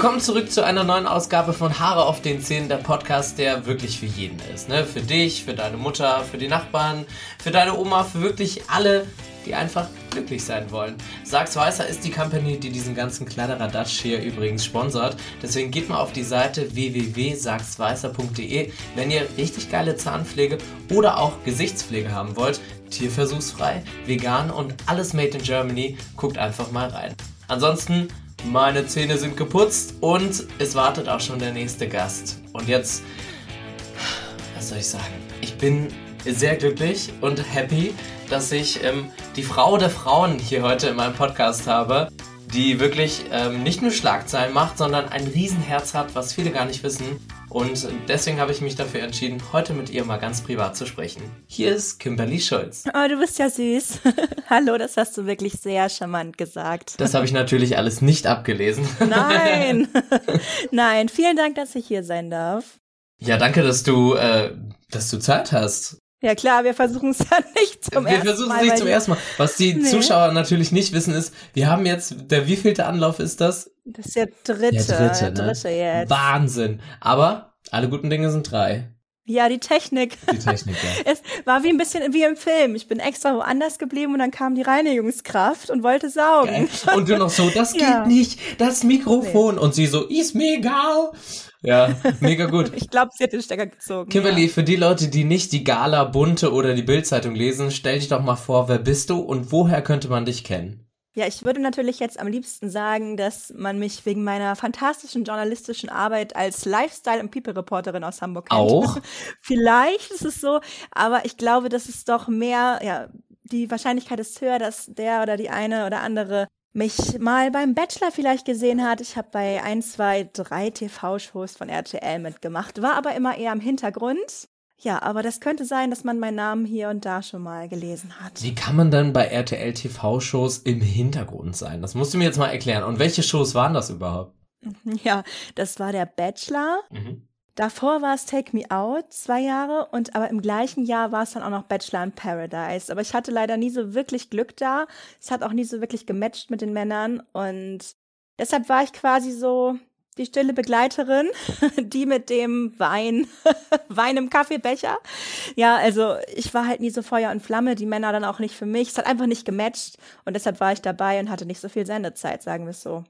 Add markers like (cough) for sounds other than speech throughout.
Willkommen zurück zu einer neuen Ausgabe von Haare auf den Zähnen, der Podcast, der wirklich für jeden ist. Ne? Für dich, für deine Mutter, für die Nachbarn, für deine Oma, für wirklich alle, die einfach glücklich sein wollen. Sachs Weißer ist die Company, die diesen ganzen Kladderadatsch hier übrigens sponsert. Deswegen geht mal auf die Seite www.sachsweißer.de, wenn ihr richtig geile Zahnpflege oder auch Gesichtspflege haben wollt. Tierversuchsfrei, vegan und alles made in Germany. Guckt einfach mal rein. Ansonsten, meine Zähne sind geputzt und es wartet auch schon der nächste Gast. Und jetzt, was soll ich sagen? Ich bin sehr glücklich und happy, dass ich ähm, die Frau der Frauen hier heute in meinem Podcast habe, die wirklich ähm, nicht nur Schlagzeilen macht, sondern ein Riesenherz hat, was viele gar nicht wissen. Und deswegen habe ich mich dafür entschieden, heute mit ihr mal ganz privat zu sprechen. Hier ist Kimberly Schulz. Oh, du bist ja süß. (laughs) Hallo, das hast du wirklich sehr charmant gesagt. Das habe ich natürlich alles nicht abgelesen. Nein. (laughs) (laughs) Nein, vielen Dank, dass ich hier sein darf. Ja, danke, dass du, äh, dass du Zeit hast. Ja klar, wir versuchen es ja nicht zum wir ersten Mal. Wir versuchen es nicht zum ersten Mal. Was die Nee. Zuschauer natürlich nicht wissen ist, wir haben jetzt, der wievielte Anlauf ist das? Das ist der dritte. Der dritte, der ne? dritte jetzt. Wahnsinn. Aber alle guten Dinge sind drei. Ja, die Technik. Die Technik, ja. (laughs) Es war wie ein bisschen wie im Film. Ich bin extra woanders geblieben und dann kam die Reinigungskraft und wollte saugen. Und du noch so, (laughs) das geht Ja. nicht, das Mikrofon. Und sie so, ist mir egal. Ja, mega gut. (laughs) Ich glaube, sie hat den Stecker gezogen. Kimberly, für die Leute, die nicht die Gala, Bunte oder die Bildzeitung lesen, stell dich doch mal vor, wer bist du und woher könnte man dich kennen? Ja, ich würde natürlich jetzt am liebsten sagen, dass man mich wegen meiner fantastischen journalistischen Arbeit als Lifestyle- und People-Reporterin aus Hamburg kennt. Auch? (laughs) Vielleicht ist es so, aber ich glaube, das ist doch mehr, ja, die Wahrscheinlichkeit ist höher, dass der oder die eine oder andere mich mal beim Bachelor vielleicht gesehen hat. Ich habe bei ein, zwei, drei TV-Shows von RTL mitgemacht, war aber immer eher im Hintergrund. Ja, aber das könnte sein, dass man meinen Namen hier und da schon mal gelesen hat. Wie kann man denn bei RTL TV-Shows im Hintergrund sein? Das musst du mir jetzt mal erklären. Und welche Shows waren das überhaupt? (laughs) Ja, das war der Bachelor. Mhm. Davor war es Take Me Out, zwei Jahre, und aber im gleichen Jahr war es dann auch noch Bachelor in Paradise. Aber ich hatte leider nie so wirklich Glück da. Es hat auch nie so wirklich gematcht mit den Männern und deshalb war ich quasi so die stille Begleiterin, (laughs) die mit dem Wein, (laughs) Wein im Kaffeebecher. Ja, also ich war halt nie so Feuer und Flamme, die Männer dann auch nicht für mich. Es hat einfach nicht gematcht und deshalb war ich dabei und hatte nicht so viel Sendezeit, sagen wir es so.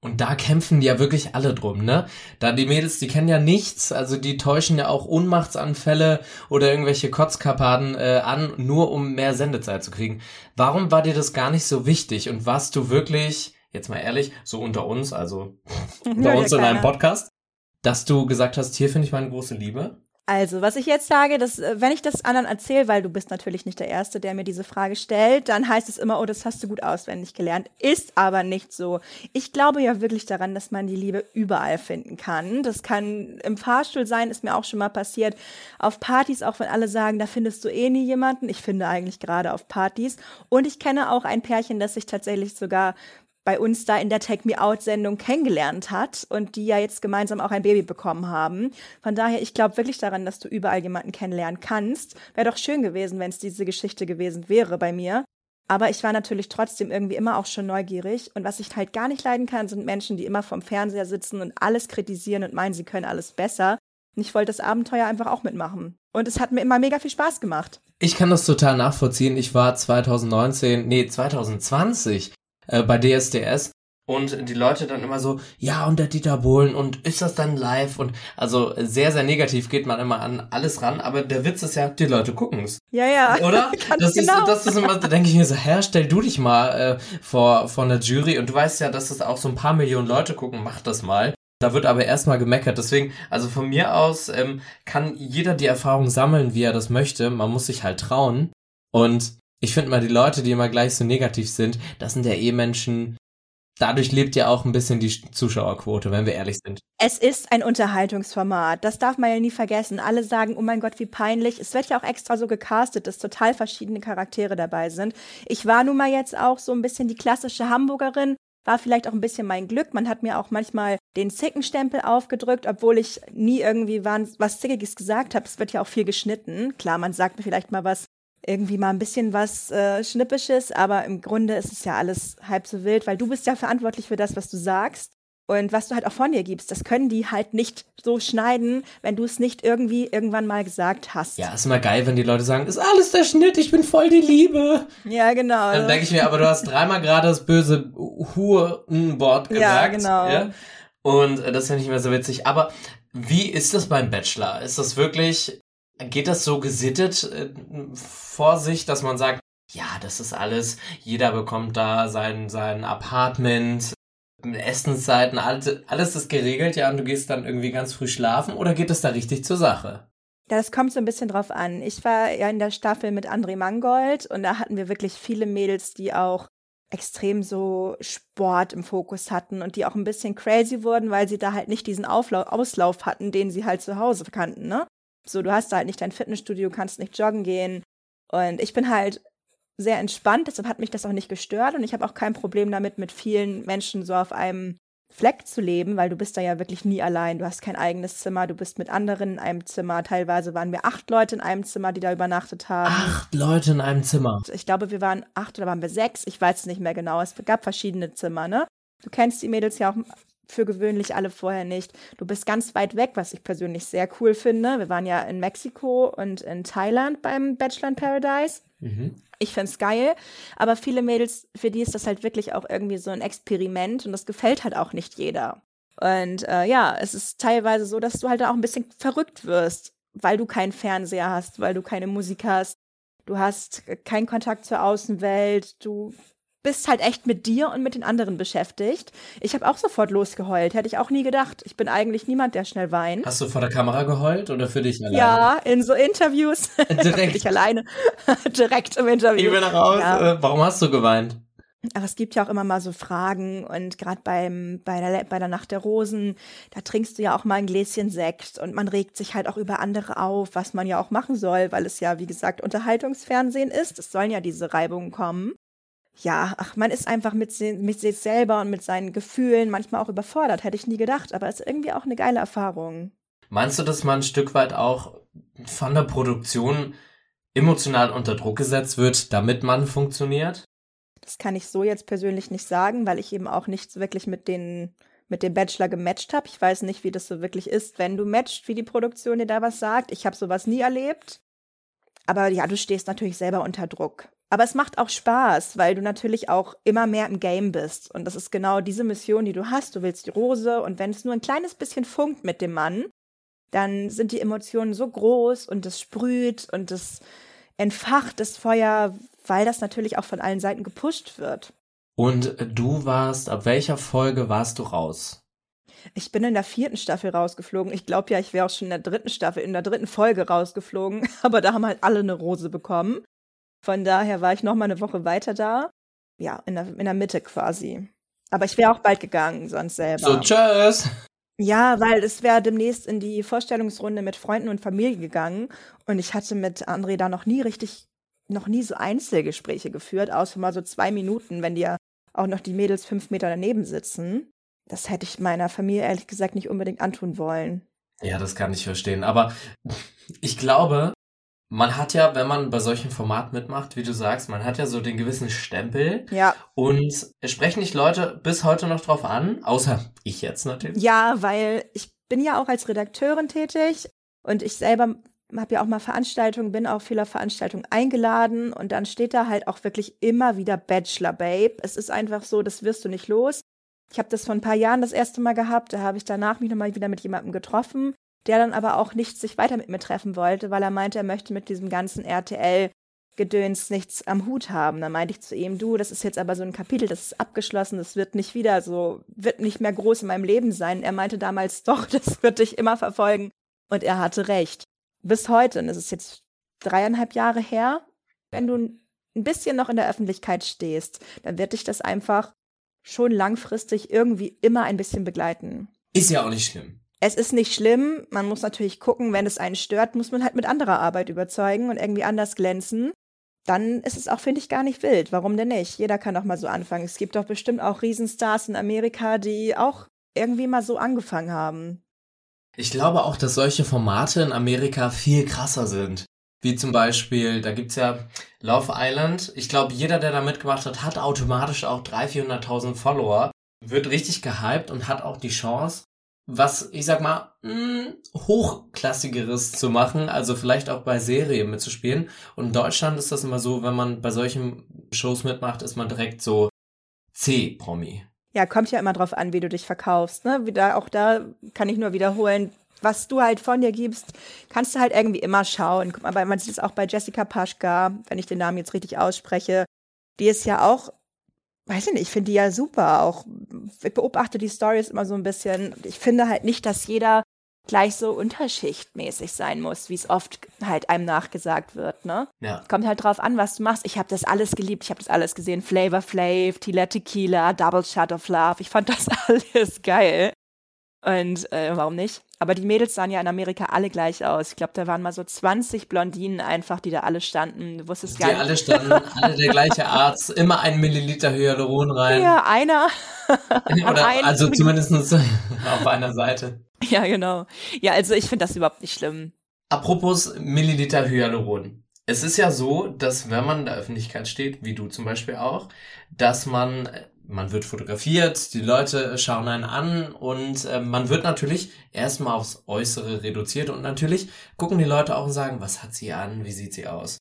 Und da kämpfen ja wirklich alle drum, ne? Da die Mädels, die kennen ja nichts, also die täuschen ja auch Ohnmachtsanfälle oder irgendwelche Kotzkapaden äh, an, nur um mehr Sendezeit zu kriegen. Warum war dir das gar nicht so wichtig und warst du wirklich, jetzt mal ehrlich, so unter uns, also (laughs) unter uns in einem. Podcast, dass du gesagt hast, hier finde ich meine große Liebe? Also, was ich jetzt sage, dass, äh, wenn ich das anderen erzähle, weil du bist natürlich nicht der Erste, der mir diese Frage stellt, dann heißt es immer, oh, das hast du gut auswendig gelernt. Ist aber nicht so. Ich glaube ja wirklich daran, dass man die Liebe überall finden kann. Das kann im Fahrstuhl sein, ist mir auch schon mal passiert. Auf Partys, auch wenn alle sagen, da findest du eh nie jemanden. Ich finde eigentlich gerade auf Partys. Und ich kenne auch ein Pärchen, das sich tatsächlich sogar bei uns da in der Take Me Out Sendung kennengelernt hat und die ja jetzt gemeinsam auch ein Baby bekommen haben. Von daher, ich glaube wirklich daran, dass du überall jemanden kennenlernen kannst. Wäre doch schön gewesen, wenn es diese Geschichte gewesen wäre bei mir. Aber ich war natürlich trotzdem irgendwie immer auch schon neugierig. Und was ich halt gar nicht leiden kann, sind Menschen, die immer vorm Fernseher sitzen und alles kritisieren und meinen, sie können alles besser. Und ich wollte das Abenteuer einfach auch mitmachen. Und es hat mir immer mega viel Spaß gemacht. Ich kann das total nachvollziehen. Ich war 2019, nee, 2020 äh, bei DSDS und die Leute dann immer so, ja, und der Dieter Bohlen und ist das dann live? Und also sehr, sehr negativ geht man immer an alles ran, aber der Witz ist ja, die Leute gucken's. Ja, ja. Oder? (laughs) Das, genau. ist, das ist immer, da denke ich mir so, Herr, stell du dich mal äh, vor, vor einer Jury und du weißt ja, dass das auch so ein paar Millionen Leute gucken, mach das mal. Da wird aber erstmal gemeckert. Deswegen, also von mir aus ähm, kann jeder die Erfahrung sammeln, wie er das möchte. Man muss sich halt trauen. Und ich finde mal, die Leute, die immer gleich so negativ sind, das sind ja eh Menschen. Dadurch lebt ja auch ein bisschen die Zuschauerquote, wenn wir ehrlich sind. Es ist ein Unterhaltungsformat. Das darf man ja nie vergessen. Alle sagen, oh mein Gott, wie peinlich. Es wird ja auch extra so gecastet, dass total verschiedene Charaktere dabei sind. Ich war nun mal jetzt auch so ein bisschen die klassische Hamburgerin. War vielleicht auch ein bisschen mein Glück. Man hat mir auch manchmal den Zickenstempel aufgedrückt, obwohl ich nie irgendwie was Zickiges gesagt habe. Es wird ja auch viel geschnitten. Klar, man sagt mir vielleicht mal was, irgendwie mal ein bisschen was äh, Schnippisches, aber im Grunde ist es ja alles halb so wild, weil du bist ja verantwortlich für das, was du sagst. Und was du halt auch von dir gibst, das können die halt nicht so schneiden, wenn du es nicht irgendwie irgendwann mal gesagt hast. Ja, ist immer geil, wenn die Leute sagen, ist alles der Schnitt, ich bin voll die Liebe. Ja, genau. Dann denke ich mir, aber du hast dreimal gerade das böse Hurenwort gesagt. Ja, genau. Ja? Und äh, das finde ich immer so witzig. Aber wie ist das beim Bachelor? Ist das wirklich, geht das so gesittet äh, vor sich, dass man sagt, ja, das ist alles, jeder bekommt da sein, sein Apartment, Essenszeiten, alles, alles ist geregelt, ja, und du gehst dann irgendwie ganz früh schlafen oder geht es da richtig zur Sache? Das kommt so ein bisschen drauf an. Ich war ja in der Staffel mit André Mangold und da hatten wir wirklich viele Mädels, die auch extrem so Sport im Fokus hatten und die auch ein bisschen crazy wurden, weil sie da halt nicht diesen Auflauf, Auslauf hatten, den sie halt zu Hause kannten, ne? So, du hast da halt nicht dein Fitnessstudio, kannst nicht joggen gehen. Und ich bin halt sehr entspannt, deshalb hat mich das auch nicht gestört und ich habe auch kein Problem damit, mit vielen Menschen so auf einem Fleck zu leben, weil du bist da ja wirklich nie allein. Du hast kein eigenes Zimmer, du bist mit anderen in einem Zimmer. Teilweise waren wir acht Leute in einem Zimmer, die da übernachtet haben. Acht Leute in einem Zimmer. Ich glaube, wir waren acht oder waren wir sechs. Ich weiß es nicht mehr genau. Es gab verschiedene Zimmer, ne? Du kennst die Mädels ja auch für gewöhnlich alle vorher nicht. Du bist ganz weit weg, was ich persönlich sehr cool finde. Wir waren ja in Mexiko und in Thailand beim Bachelor in Paradise. Mhm. Ich find's geil, aber viele Mädels, für die ist das halt wirklich auch irgendwie so ein Experiment und das gefällt halt auch nicht jeder. Und äh, ja, es ist teilweise so, dass du halt auch ein bisschen verrückt wirst, weil du keinen Fernseher hast, weil du keine Musik hast, du hast keinen Kontakt zur Außenwelt, du bist halt echt mit dir und mit den anderen beschäftigt. Ich habe auch sofort losgeheult, hätte ich auch nie gedacht. Ich bin eigentlich niemand, der schnell weint. Hast du vor der Kamera geheult oder für dich alleine? Ja, in so Interviews. (laughs) Direkt. ich alleine. (laughs) Direkt im Interview. Ich bin raus. Ja. Äh, warum hast du geweint? Aber es gibt ja auch immer mal so Fragen und gerade beim bei der bei der Nacht der Rosen, da trinkst du ja auch mal ein Gläschen Sekt und man regt sich halt auch über andere auf, was man ja auch machen soll, weil es ja wie gesagt Unterhaltungsfernsehen ist. Es sollen ja diese Reibungen kommen ja, ach, man ist einfach mit, mit sich selber und mit seinen Gefühlen manchmal auch überfordert. Hätte ich nie gedacht, aber es ist irgendwie auch eine geile Erfahrung. Meinst du, dass man ein Stück weit auch von der Produktion emotional unter Druck gesetzt wird, damit man funktioniert? Das kann ich so jetzt persönlich nicht sagen, weil ich eben auch nicht wirklich mit den mit dem Bachelor gematcht habe. Ich weiß nicht, wie das so wirklich ist, wenn du matcht, wie die Produktion dir da was sagt. Ich habe sowas nie erlebt. Aber ja, du stehst natürlich selber unter Druck. Aber es macht auch Spaß, weil du natürlich auch immer mehr im Game bist. Und das ist genau diese Mission, die du hast. Du willst die Rose und wenn es nur ein kleines bisschen funkt mit dem Mann, dann sind die Emotionen so groß und es sprüht und es entfacht das Feuer, weil das natürlich auch von allen Seiten gepusht wird. Und du warst, ab welcher Folge warst du raus? Ich bin in der vierten Staffel rausgeflogen. Ich glaube ja, ich wäre auch schon in der dritten Staffel, in der dritten Folge rausgeflogen. (laughs) Aber da haben halt alle eine Rose bekommen. Von daher war ich noch mal eine Woche weiter da. Ja, in der, in der Mitte quasi. Aber ich wäre auch bald gegangen, sonst selber. So, tschüss. Ja, weil es wäre demnächst in die Vorstellungsrunde mit Freunden und Familie gegangen. Und ich hatte mit André da noch nie richtig, noch nie so Einzelgespräche geführt, außer mal so zwei Minuten, wenn die ja auch noch die Mädels fünf Meter daneben sitzen. Das hätte ich meiner Familie ehrlich gesagt nicht unbedingt antun wollen. Ja, das kann ich verstehen. Aber ich glaube, man hat ja, wenn man bei solchen Formaten mitmacht, wie du sagst, man hat ja so den gewissen Stempel. Ja. Und es sprechen dich Leute bis heute noch drauf an, außer ich jetzt natürlich. Ja, weil ich bin ja auch als Redakteurin tätig und ich selber habe ja auch mal Veranstaltungen, bin auch vieler Veranstaltungen eingeladen und dann steht da halt auch wirklich immer wieder Bachelor Babe. Es ist einfach so, das wirst du nicht los. Ich habe das vor ein paar Jahren das erste Mal gehabt, da habe ich danach mich nochmal wieder mit jemandem getroffen der dann aber auch nicht sich weiter mit mir treffen wollte, weil er meinte, er möchte mit diesem ganzen RTL Gedöns nichts am Hut haben. Dann meinte ich zu ihm, du, das ist jetzt aber so ein Kapitel, das ist abgeschlossen, das wird nicht wieder so, wird nicht mehr groß in meinem Leben sein. Er meinte damals, (laughs) doch, das wird dich immer verfolgen. Und er hatte recht. Bis heute, und es ist jetzt dreieinhalb Jahre her, wenn du ein bisschen noch in der Öffentlichkeit stehst, dann wird dich das einfach schon langfristig irgendwie immer ein bisschen begleiten. Ist ja auch nicht schlimm es ist nicht schlimm. Man muss natürlich gucken, wenn es einen stört, muss man halt mit anderer Arbeit überzeugen und irgendwie anders glänzen. Dann ist es auch, finde ich, gar nicht wild. Warum denn nicht? Jeder kann doch mal so anfangen. Es gibt doch bestimmt auch Riesenstars in Amerika, die auch irgendwie mal so angefangen haben. Ich glaube auch, dass solche Formate in Amerika viel krasser sind. Wie zum Beispiel, da gibt's ja Love Island. Ich glaube, jeder, der da mitgemacht hat, hat automatisch auch 300.000, 400.000 Follower. wird richtig gehypt und hat auch die Chance, was, ich sag mal, mh, hm, hochklassigeres zu machen, also vielleicht auch bei Serien mitzuspielen. Und in Deutschland ist das immer so, wenn man bei solchen Shows mitmacht, ist man direkt so C-Promi. Ja, kommt ja immer drauf an, wie du dich verkaufst. Ne? Wieder, auch da kann ich nur wiederholen, was du halt von dir gibst, kannst du halt irgendwie immer schauen. Guck mal, man sieht es auch bei Jessica Paschka, wenn ich den Namen jetzt richtig ausspreche. Die ist ja auch weiß ich nicht, ich finde die ja super. Auch ich beobachte die Stories immer so ein bisschen. Ich finde halt nicht, dass jeder gleich so unterschichtmäßig sein muss, wie es oft halt einem nachgesagt wird, ne? Ja. Kommt halt drauf an, was du machst. Ich habe das alles geliebt, ich habe das alles gesehen. Flavor Flav, Tila Tequila, Double Shot of Love. Ich fand das (laughs) alles geil. Und äh, warum nicht? Aber die Mädels sahen ja in Amerika alle gleich aus. Ich glaube, da waren mal so 20 Blondinen einfach, die da alle standen. Du wusstest gar die nicht. alle standen, alle der gleiche Art, immer ein Milliliter Hyaluron rein. Ja, einer. (laughs) Oder, also zumindest (laughs) auf einer Seite. Ja, genau. Ja, also ich finde das überhaupt nicht schlimm. Apropos Milliliter Hyaluron. Es ist ja so, dass wenn man in der Öffentlichkeit steht, wie du zum Beispiel auch, dass man man wird fotografiert, die Leute schauen einen an und äh, man wird natürlich erstmal aufs Äußere reduziert und natürlich gucken die Leute auch und sagen, was hat sie an, wie sieht sie aus.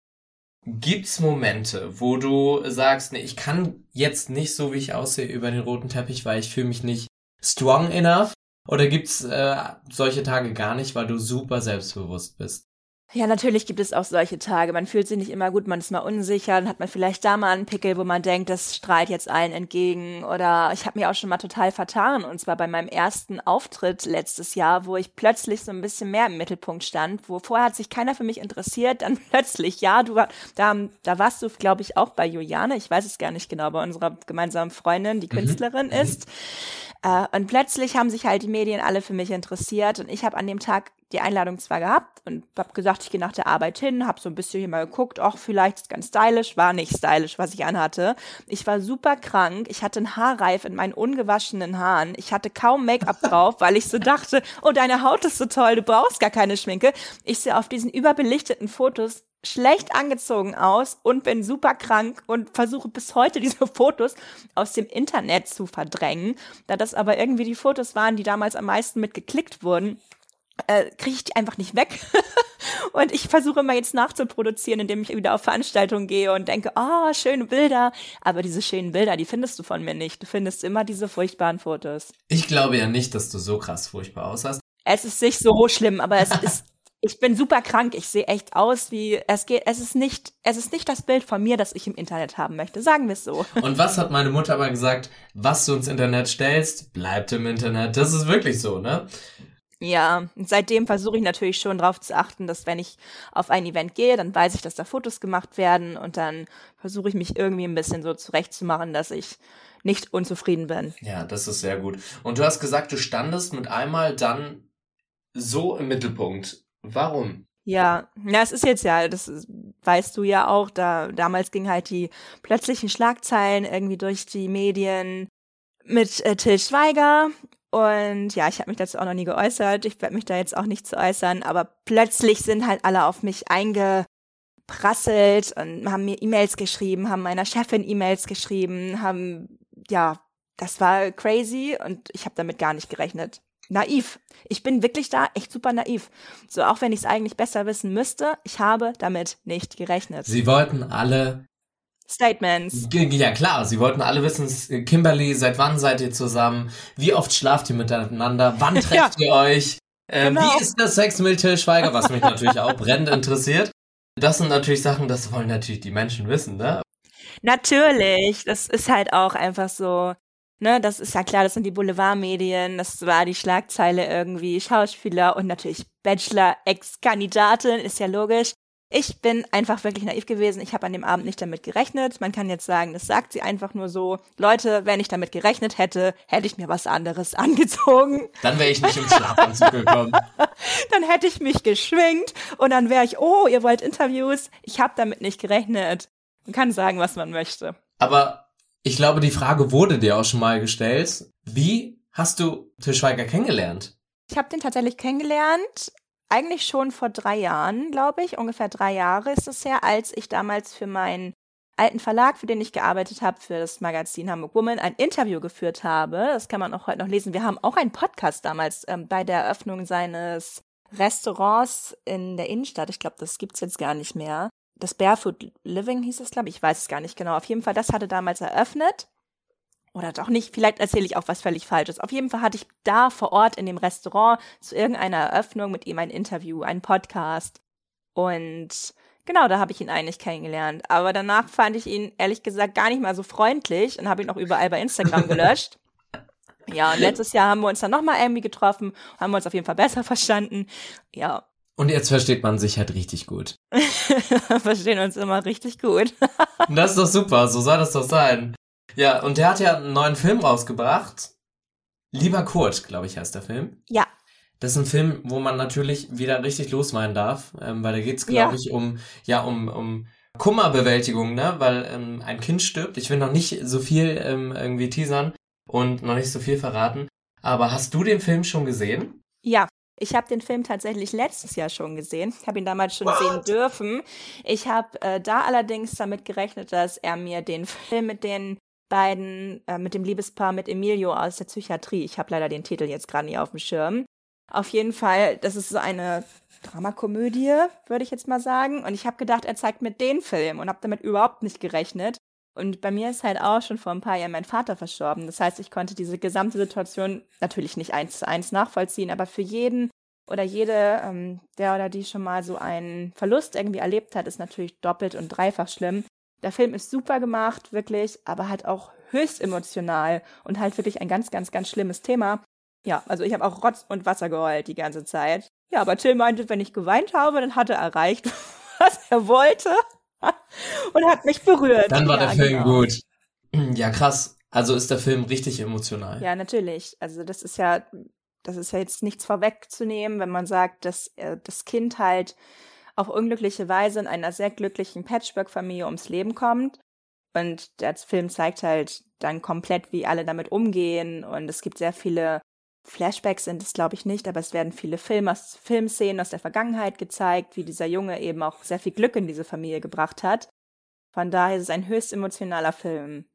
Gibt's Momente, wo du sagst, nee, ich kann jetzt nicht so, wie ich aussehe, über den roten Teppich, weil ich fühle mich nicht strong enough? Oder gibt's äh, solche Tage gar nicht, weil du super selbstbewusst bist? Ja, natürlich gibt es auch solche Tage. Man fühlt sich nicht immer gut, man ist mal unsicher, dann hat man vielleicht da mal einen Pickel, wo man denkt, das strahlt jetzt allen entgegen. Oder ich habe mir auch schon mal total vertan, und zwar bei meinem ersten Auftritt letztes Jahr, wo ich plötzlich so ein bisschen mehr im Mittelpunkt stand, wo vorher hat sich keiner für mich interessiert, dann (laughs) plötzlich, ja, du da, da warst du, glaube ich, auch bei Juliane, ich weiß es gar nicht genau, bei unserer gemeinsamen Freundin, die mhm. Künstlerin mhm. ist. Äh, und plötzlich haben sich halt die Medien alle für mich interessiert und ich habe an dem Tag die Einladung zwar gehabt und habe gesagt, ich gehe nach der Arbeit hin, habe so ein bisschen hier mal geguckt, ach, vielleicht ist ganz stylisch, war nicht stylisch, was ich anhatte. Ich war super krank, ich hatte einen Haarreif in meinen ungewaschenen Haaren, ich hatte kaum Make-up (laughs) drauf, weil ich so dachte, oh, deine Haut ist so toll, du brauchst gar keine Schminke. Ich sehe auf diesen überbelichteten Fotos schlecht angezogen aus und bin super krank und versuche bis heute (laughs) diese Fotos aus dem Internet zu verdrängen. Da das aber irgendwie die Fotos waren, die damals am meisten mitgeklickt wurden, äh, kriege ich die einfach nicht weg. (laughs) und ich versuche immer jetzt nachzuproduzieren, indem ich wieder auf Veranstaltungen gehe und denke, oh, schöne Bilder. Aber diese schönen Bilder, die findest du von mir nicht. Du findest immer diese furchtbaren Fotos. Ich glaube ja nicht, dass du so krass furchtbar aussahst. Es ist nicht so schlimm, aber es ist (laughs) ich bin super krank, ich sehe echt aus wie es geht, es ist nicht, es ist nicht das Bild von mir, das ich im Internet haben möchte, sagen wir es so. Und was hat meine Mutter aber gesagt, was du ins Internet stellst, bleibt im Internet. Das ist wirklich so, ne? Ja, seitdem versuche ich natürlich schon darauf zu achten, dass wenn ich auf ein Event gehe, dann weiß ich, dass da Fotos gemacht werden und dann versuche ich mich irgendwie ein bisschen so zurechtzumachen, dass ich nicht unzufrieden bin. Ja, das ist sehr gut. Und du hast gesagt, du standest mit einmal dann so im Mittelpunkt. Warum? Ja, na, es ist jetzt ja, das weißt du ja auch, da damals ging halt die plötzlichen Schlagzeilen irgendwie durch die Medien mit äh, Till Schweiger und ja, ich habe mich dazu auch noch nie geäußert. Ich werde mich da jetzt auch nicht zu äußern, aber plötzlich sind halt alle auf mich eingeprasselt und haben mir E-Mails geschrieben, haben meiner Chefin E-Mails geschrieben, haben ja, das war crazy und ich habe damit gar nicht gerechnet naiv. Ich bin wirklich da echt super naiv. So, auch wenn ich es eigentlich besser wissen müsste, ich habe damit nicht gerechnet. Sie wollten alle Statements. Ja klar, sie wollten alle wissen, Kimberly, seit wann seid ihr zusammen? Wie oft schlaft ihr miteinander? Wann (laughs) trefft ja. ihr euch? Äh, genau. Wie ist der Sex mit Till Schweiger? Was mich natürlich auch brennend interessiert. Das sind natürlich Sachen, das wollen natürlich die Menschen wissen, ne? Natürlich, das ist halt auch einfach so, Ne, das ist ja klar, das sind die Boulevardmedien, das war die Schlagzeile irgendwie, Schauspieler und natürlich Bachelor, Ex-Kandidatin, ist ja logisch. Ich bin einfach wirklich naiv gewesen. Ich habe an dem Abend nicht damit gerechnet. Man kann jetzt sagen, das sagt sie einfach nur so. Leute, wenn ich damit gerechnet hätte, hätte ich mir was anderes (laughs) angezogen. Dann wäre ich nicht im Schlafanzug gekommen. (laughs) dann hätte ich mich geschwingt und dann wäre ich, oh, ihr wollt Interviews. Ich habe damit nicht gerechnet. Man kann sagen, was man möchte. Aber ich glaube, die Frage wurde dir auch schon mal gestellt. Wie hast du Til Schweiger kennengelernt? Ich habe den tatsächlich kennengelernt, eigentlich schon vor drei Jahren, glaube ich. Ungefähr drei Jahre ist es her, als ich damals für mein alten Verlag, für den ich gearbeitet habe, für das Magazin Hamburg Woman, ein Interview geführt habe. Das kann man auch heute noch lesen. Wir haben auch einen Podcast damals ähm, bei der Eröffnung seines Restaurants in der Innenstadt. Ich glaube, das gibt's jetzt gar nicht mehr. Das Barefoot Living hieß es, glaube ich. Ich weiß es gar nicht genau. Auf jeden Fall, das hatte damals eröffnet. Oder doch nicht, vielleicht erzähle ich auch was völlig Falsches. Auf jeden Fall hatte ich da vor Ort in dem Restaurant zu irgendeiner Eröffnung mit ihm ein Interview, einen Podcast. Und genau, da habe ich ihn eigentlich kennengelernt. Aber danach fand ich ihn ehrlich gesagt gar nicht mal so freundlich und habe ihn auch überall bei Instagram (laughs) gelöscht. Ja, und letztes Jahr haben wir uns dann nochmal irgendwie getroffen, haben wir uns auf jeden Fall besser verstanden. Ja. Und jetzt versteht man sich halt richtig gut. (laughs) Verstehen uns immer richtig gut. das ist doch super, so soll das doch sein. Ja, und der hat ja einen neuen Film rausgebracht. Lieber Kurt, glaube ich, heißt der Film. Ja. Das ist ein Film, wo man natürlich wieder richtig losmeinen darf, ähm, weil da geht's, glaube Ja. ich, um, ja, um, um Kummerbewältigung, ne? Weil ähm, ein Kind stirbt. Ich will noch nicht so viel ähm, irgendwie teasern und noch nicht so viel verraten. Aber hast du den Film schon gesehen? Ja, ich habe den Film tatsächlich letztes Jahr schon gesehen. Ich habe ihn damals schon sehen dürfen. Ich habe äh, da allerdings damit gerechnet, dass er mir den Film mit den beiden, äh, mit dem Liebespaar mit Emilio aus der Psychiatrie, ich habe leider den Titel jetzt gerade nicht auf dem Schirm. Auf jeden Fall, das ist so eine Dramakomödie, würde ich jetzt mal sagen. Und ich habe gedacht, er zeigt mir den Film und habe damit überhaupt nicht gerechnet. Und bei mir ist halt auch schon vor ein paar Jahren mein Vater verstorben. Das heißt, ich konnte diese gesamte Situation natürlich nicht eins zu eins nachvollziehen, aber für jeden oder jede, ähm, der oder die schon mal so einen Verlust irgendwie erlebt hat, ist natürlich doppelt und dreifach schlimm. Der Film ist super gemacht, wirklich, aber halt auch höchst emotional und halt wirklich ein ganz, ganz, ganz schlimmes Thema. Ja, also ich habe auch Rotz und Wasser geheult die ganze Zeit. Ja, aber Till meinte, wenn ich geweint habe, dann hat er erreicht, (laughs) was er wollte (laughs) und hat mich berührt. Dann war ja, der Film genau. gut. (clears throat) Ja, krass. Also ist der Film richtig emotional. Ja, natürlich. Also das ist ja, das ist ja jetzt nichts vorwegzunehmen, wenn man sagt, dass äh, das Kind halt auf unglückliche Weise in einer sehr glücklichen Patchwork-Familie ums Leben kommt. Und der Film zeigt halt dann komplett, wie alle damit umgehen. Und es gibt sehr viele Flashbacks sind es, glaube ich, nicht, aber es werden viele Film aus, Filmszenen aus der Vergangenheit gezeigt, wie dieser Junge eben auch sehr viel Glück in diese Familie gebracht hat. Von daher ist es ein höchst emotionaler Film.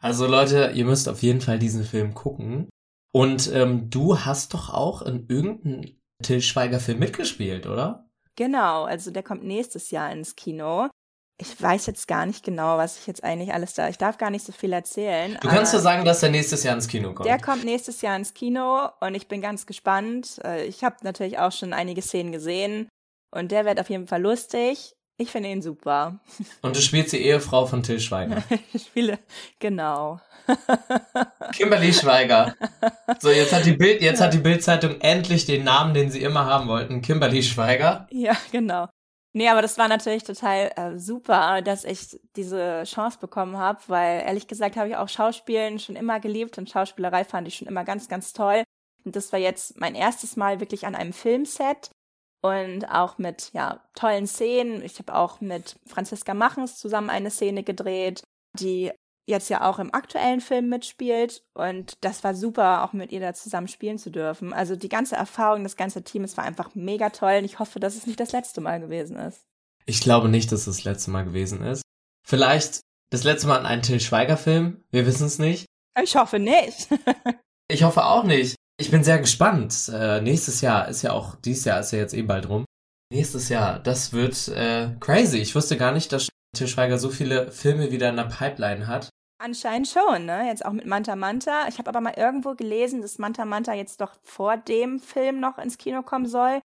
Also Leute, ihr müsst auf jeden Fall diesen Film gucken. Und ähm, du hast doch auch in irgendeinem Till Schweiger Film mitgespielt, oder? Genau, also der kommt nächstes Jahr ins Kino. Ich weiß jetzt gar nicht genau, was ich jetzt eigentlich alles da. Ich darf gar nicht so viel erzählen. Du kannst ja aber sagen, dass er nächstes Jahr ins Kino kommt. Der kommt nächstes Jahr ins Kino und ich bin ganz gespannt. Äh, Ich habe natürlich auch schon einige Szenen gesehen und der wird auf jeden Fall lustig. Ich finde ihn super. (laughs) Und du spielst die Ehefrau von Till Schweiger. (laughs) Ich spiele genau. (laughs) Kimberly Schweiger. So, jetzt hat die Bild, jetzt hat die Bildzeitung endlich den Namen, den sie immer haben wollten. Kimberly Schweiger. Ja, genau. Nee, aber das war natürlich total äh, super, dass ich diese Chance bekommen habe, weil ehrlich gesagt habe ich auch Schauspielen schon immer geliebt und Schauspielerei fand ich schon immer ganz, ganz toll. Und das war jetzt mein erstes Mal wirklich an einem Filmset und auch mit ja tollen Szenen. Ich habe auch mit Franziska Machens zusammen eine Szene gedreht, die jetzt ja auch im aktuellen Film mitspielt und das war super, auch mit ihr da zusammen spielen zu dürfen. Also die ganze Erfahrung, das ganze Team, es war einfach mega toll und ich hoffe, dass es nicht das letzte Mal gewesen ist. Ich glaube nicht, dass es das letzte Mal gewesen ist. Vielleicht das letzte Mal in einem Till Schweiger Film. Wir wissen es nicht. Ich hoffe nicht. (laughs) Ich hoffe auch nicht. Ich bin sehr gespannt. Äh, nächstes Jahr ist ja auch, dieses Jahr ist ja jetzt eh bald rum. Nächstes Jahr, das wird äh, crazy. Ich wusste gar nicht, dass Till Schweiger so viele Filme wieder in der Pipeline hat. Anscheinend schon, ne? Jetzt auch mit Manta Manta. Ich habe aber mal irgendwo gelesen, dass Manta Manta jetzt doch vor dem Film noch ins Kino kommen soll.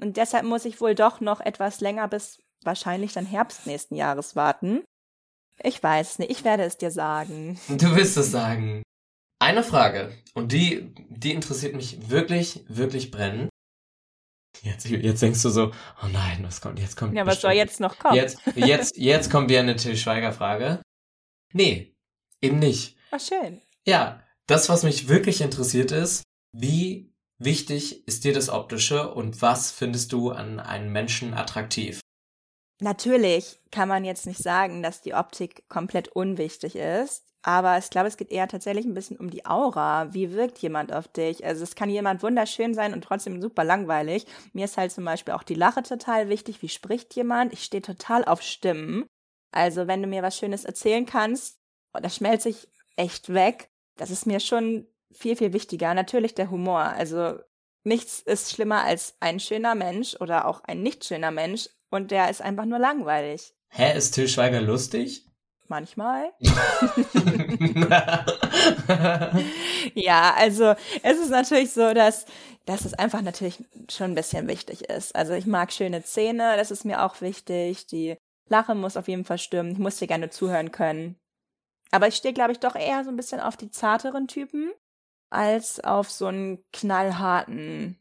Und deshalb muss ich wohl doch noch etwas länger bis wahrscheinlich dann Herbst nächsten Jahres warten. Ich weiß nicht, ich werde es dir sagen. Du willst es sagen. Eine Frage, und die, die interessiert mich wirklich, wirklich brennend. Jetzt, jetzt denkst du so, oh nein, was kommt, jetzt kommt. Ja, was soll bestimmt- jetzt noch kommen? Jetzt, jetzt, jetzt kommt wieder eine Till Schweiger Frage. Nee, eben nicht. Ach, schön. Ja, das, was mich wirklich interessiert ist, wie wichtig ist dir das Optische und was findest du an einem Menschen attraktiv? Natürlich kann man jetzt nicht sagen, dass die Optik komplett unwichtig ist. Aber ich glaube, es geht eher tatsächlich ein bisschen um die Aura. Wie wirkt jemand auf dich? Also es kann jemand wunderschön sein und trotzdem super langweilig. Mir ist halt zum Beispiel auch die Lache total wichtig. Wie spricht jemand? Ich stehe total auf Stimmen. Also wenn du mir was Schönes erzählen kannst, oh, das schmelze ich echt weg. Das ist mir schon viel, viel wichtiger. Natürlich der Humor. Also nichts ist schlimmer als ein schöner Mensch oder auch ein nicht schöner Mensch und der ist einfach nur langweilig. Hä, ist Till Schweiger lustig? Manchmal. (laughs) ja, also es ist natürlich so, dass, dass es einfach natürlich schon ein bisschen wichtig ist. Also ich mag schöne Zähne, das ist mir auch wichtig. Die Lache muss auf jeden Fall stimmen. Ich muss dir gerne zuhören können. Aber ich stehe, glaube ich, doch eher so ein bisschen auf die zarteren Typen als auf so einen knallharten.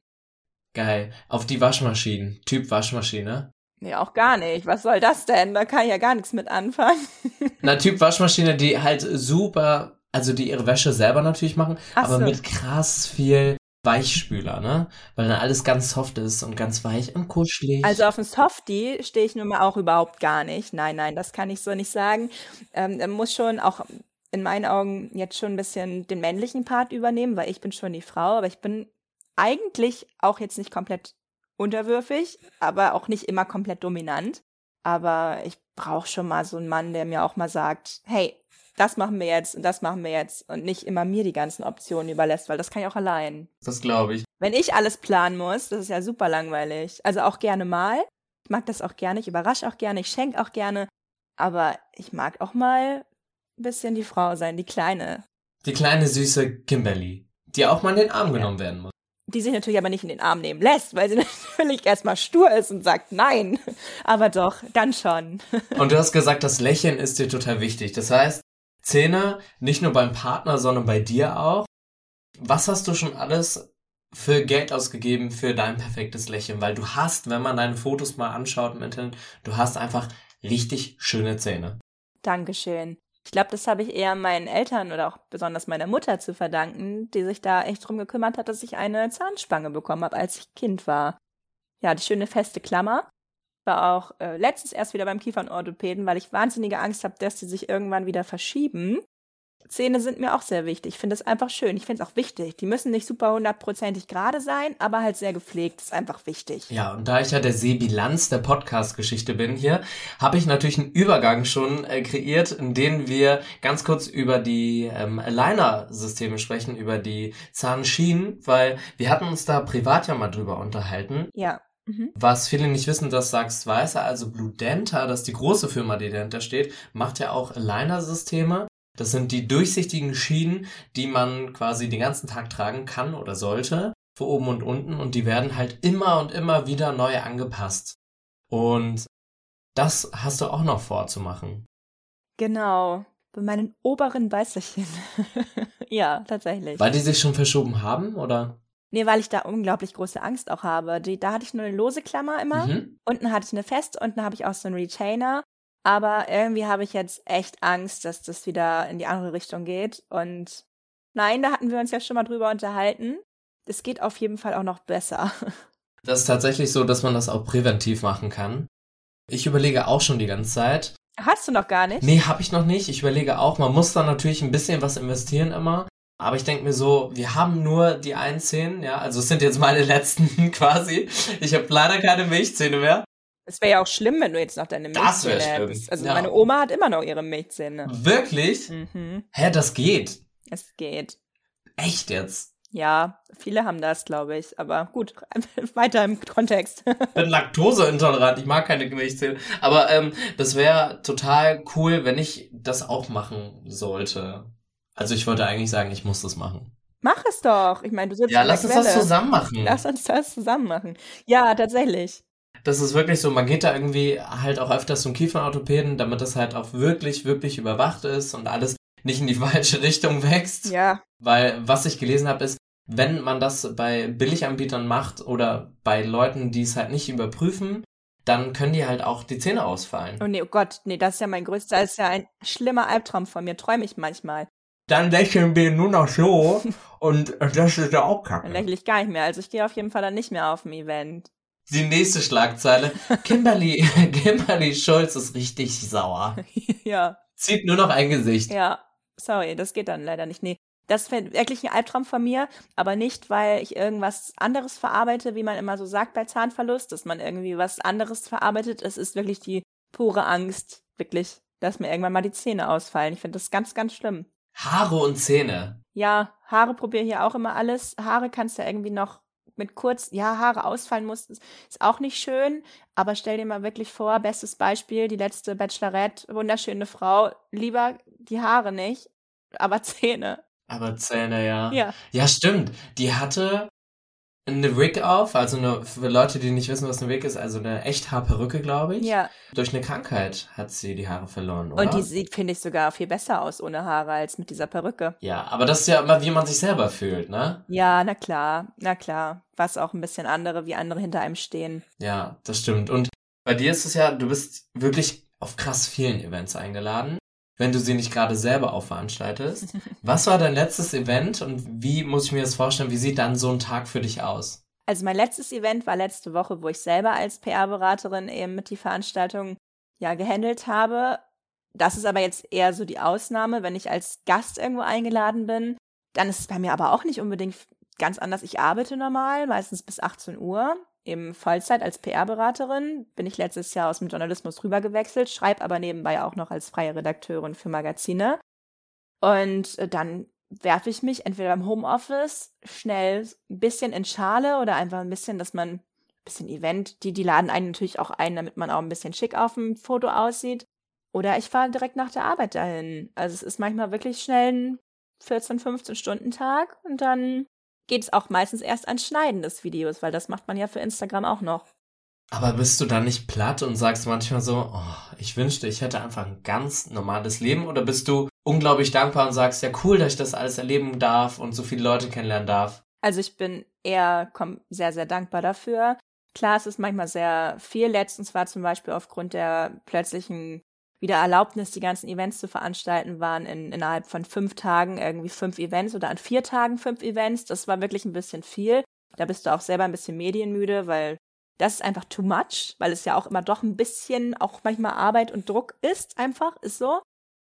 Geil. Auf die Waschmaschinen. Typ Waschmaschine. Nee, auch gar nicht. Was soll das denn? Da kann ich ja gar nichts mit anfangen. (laughs) Na, Typ Waschmaschine, die halt super, also die ihre Wäsche selber natürlich machen, Ach aber so. mit krass viel Weichspüler, ne? Weil dann alles ganz soft ist und ganz weich und kuschelig. Also auf ein Softie stehe ich nun mal auch überhaupt gar nicht. Nein, nein, das kann ich so nicht sagen. Ähm, er muss schon auch in meinen Augen jetzt schon ein bisschen den männlichen Part übernehmen, weil ich bin schon die Frau, aber ich bin eigentlich auch jetzt nicht komplett unterwürfig, aber auch nicht immer komplett dominant. Aber ich brauche schon mal so einen Mann, der mir auch mal sagt, hey, das machen wir jetzt und das machen wir jetzt und nicht immer mir die ganzen Optionen überlässt, weil das kann ich auch allein. das glaube ich. Wenn ich alles planen muss, das ist ja super langweilig. Also auch gerne mal. Ich mag das auch gerne, ich überrasche auch gerne, ich schenke auch gerne. Aber ich mag auch mal ein bisschen die Frau sein, die Kleine. Die kleine süße Kimberly, die auch mal in den Arm genommen werden muss. Die sich natürlich aber nicht in den Arm nehmen lässt, weil sie (laughs) natürlich erstmal stur ist und sagt nein. Aber doch, dann schon. (laughs) Und du hast gesagt, das Lächeln ist dir total wichtig. Das heißt, Zähne nicht nur beim Partner, sondern bei dir auch. Was hast du schon alles für Geld ausgegeben für dein perfektes Lächeln? Weil du hast, wenn man deine Fotos mal anschaut im Internet, du hast einfach richtig schöne Zähne. Dankeschön. Ich glaube, das habe ich eher meinen Eltern oder auch besonders meiner Mutter zu verdanken, die sich da echt drum gekümmert hat, dass ich eine Zahnspange bekommen habe, als ich Kind war. Ja, die schöne feste Klammer. War auch äh, letztens erst wieder beim Kiefernorthopäden, weil ich wahnsinnige Angst habe, dass die sich irgendwann wieder verschieben. Zähne sind mir auch sehr wichtig. Ich finde es einfach schön. Ich finde es auch wichtig. Die müssen nicht super hundertprozentig gerade sein, aber halt sehr gepflegt. ist einfach wichtig. Ja, und da ich ja der Seebilanz der Podcast-Geschichte bin hier, habe ich natürlich einen Übergang schon äh, kreiert, in dem wir ganz kurz über die ähm, Aligner-Systeme sprechen, über die Zahnschienen, weil wir hatten uns da privat ja mal drüber unterhalten. Ja. Mhm. Was viele nicht wissen, das sagst Weißer, also Blue Denta, das ist die große Firma, die dahinter steht, macht ja auch Aligner-Systeme. Das sind die durchsichtigen Schienen, die man quasi den ganzen Tag tragen kann oder sollte, für oben und unten, und die werden halt immer und immer wieder neu angepasst. Und das hast du auch noch vorzumachen. Genau. Bei meinen oberen Weißerchen. (laughs) ja, tatsächlich. Weil die sich schon verschoben haben, oder? Nee, weil ich da unglaublich große Angst auch habe. Die, da hatte ich nur eine lose Klammer immer. Mhm. Unten hatte ich eine feste, unten habe ich auch so einen Retainer. Aber irgendwie habe ich jetzt echt Angst, dass das wieder in die andere Richtung geht. Und nein, da hatten wir uns ja schon mal drüber unterhalten. Es geht auf jeden Fall auch noch besser. (laughs) Das ist tatsächlich so, dass man das auch präventiv machen kann. Ich überlege auch schon die ganze Zeit. Hast du noch gar nicht? Nee, habe ich noch nicht. Ich überlege auch, man muss da natürlich ein bisschen was investieren immer. Aber ich denke mir so, wir haben nur die einen Zähne, ja, also es sind jetzt meine (laughs) letzten (laughs) quasi. Ich habe leider keine Milchzähne mehr. Es wäre ja auch schlimm, wenn du jetzt noch deine Milchzähne hättest. Also Ja. meine Oma hat immer noch ihre Milchzähne. Wirklich? Mhm. Hä, das geht. Es geht. Echt jetzt? Ja, viele haben das, glaube ich. Aber gut, (laughs) weiter im Kontext. Ich bin laktoseintolerant, ich mag keine Milchzähne. Aber ähm, das wäre total cool, wenn ich das auch machen sollte. Also ich wollte eigentlich sagen, ich muss das machen. Mach es doch. Ich meine, du sitzt Ja, in der lass uns das zusammen machen. Lass uns das zusammen machen. Ja, tatsächlich. Das ist wirklich so, man geht da irgendwie halt auch öfters zum Kieferorthopäden, damit das halt auch wirklich, wirklich überwacht ist und alles nicht in die (laughs) falsche Richtung wächst. Ja, Weil was ich gelesen habe, ist, wenn man das bei Billiganbietern macht oder bei Leuten, die es halt nicht überprüfen, dann können die halt auch die Zähne ausfallen. Oh nee, oh Gott, nee, das ist ja mein größter, das ist ja ein schlimmer Albtraum von mir, träume ich manchmal. Dann lächeln wir nur noch so (laughs) und das ist ja auch Dann kacke. lächle ich gar nicht mehr. Also ich gehe auf jeden Fall dann nicht mehr auf ein Event. Die nächste Schlagzeile. Kimberly, (laughs) Kimberly Schulz ist richtig sauer. (laughs) ja, Zieht nur noch ein Gesicht. ja. Sorry, das geht dann leider nicht. Nee. Das wäre wirklich ein Albtraum von mir, aber nicht, weil ich irgendwas anderes verarbeite, wie man immer so sagt bei Zahnverlust, dass man irgendwie was anderes verarbeitet. Es ist wirklich die pure Angst, wirklich dass mir irgendwann mal die Zähne ausfallen. Ich finde das ganz, ganz schlimm. Haare und Zähne. Ja, Haare probiere hier auch immer alles. Haare kannst du irgendwie noch mit kurz, ja, Haare ausfallen muss, ist auch nicht schön. Aber stell dir mal wirklich vor, bestes Beispiel, die letzte Bachelorette, wunderschöne Frau, lieber die Haare nicht, aber (laughs) Zähne. Aber Zähne, ja. Ja. Ja, stimmt. Die hatte eine Wig auf, also eine, für Leute, die nicht wissen, was eine Wig ist, also eine Echthaarperücke, glaube ich. Ja. Durch eine Krankheit hat sie die Haare verloren, oder? Und die sieht, finde ich, sogar viel besser aus ohne Haare als mit dieser Perücke. ja, aber das ist ja immer, wie man sich selber fühlt, ne? Ja, na klar, na klar. Was auch ein bisschen andere, wie andere hinter einem stehen. Ja, das stimmt. Und bei dir ist es ja, du bist wirklich auf krass vielen Events eingeladen, wenn du sie nicht gerade selber auch veranstaltest. Was war dein letztes Event und wie muss ich mir das vorstellen? Wie sieht dann so ein Tag für dich aus? Also mein letztes Event war letzte Woche, wo ich selber als PR-Beraterin eben mit die Veranstaltung ja gehandelt habe. Das ist aber jetzt eher so die Ausnahme, wenn ich als Gast irgendwo eingeladen bin. Dann ist es bei mir aber auch nicht unbedingt ganz anders. Ich arbeite normal, meistens bis 18 Uhr. Eben Vollzeit als PR-Beraterin bin ich letztes Jahr aus dem Journalismus rübergewechselt, schreibe aber nebenbei auch noch als freie Redakteurin für Magazine. Und äh, dann werfe ich mich entweder beim Homeoffice schnell ein bisschen in Schale oder einfach ein bisschen, dass man ein bisschen Event, die, die laden einen natürlich auch ein, damit man auch ein bisschen schick auf dem Foto aussieht. Oder ich fahre direkt nach der Arbeit dahin. Also es ist manchmal wirklich schnell ein 14, 15 Stunden Tag und dann geht es auch meistens erst ans Schneiden des Videos, weil das macht man ja für Instagram auch noch. Aber bist du dann nicht platt und sagst manchmal so, oh, ich wünschte, ich hätte einfach ein ganz normales Leben? Oder bist du unglaublich dankbar und sagst, ja cool, dass ich das alles erleben darf und so viele Leute kennenlernen darf? Also ich bin eher komm, sehr, sehr dankbar dafür. Klar, es ist manchmal sehr viel. Letztens war zum Beispiel aufgrund der plötzlichen wieder Erlaubnis, die ganzen Events zu veranstalten, waren in, innerhalb von fünf Tagen irgendwie fünf Events oder an vier Tagen fünf Events. Das war wirklich ein bisschen viel. Da bist du auch selber ein bisschen medienmüde, weil das ist einfach too much, weil es ja auch immer doch ein bisschen auch manchmal Arbeit und Druck ist, einfach, ist so.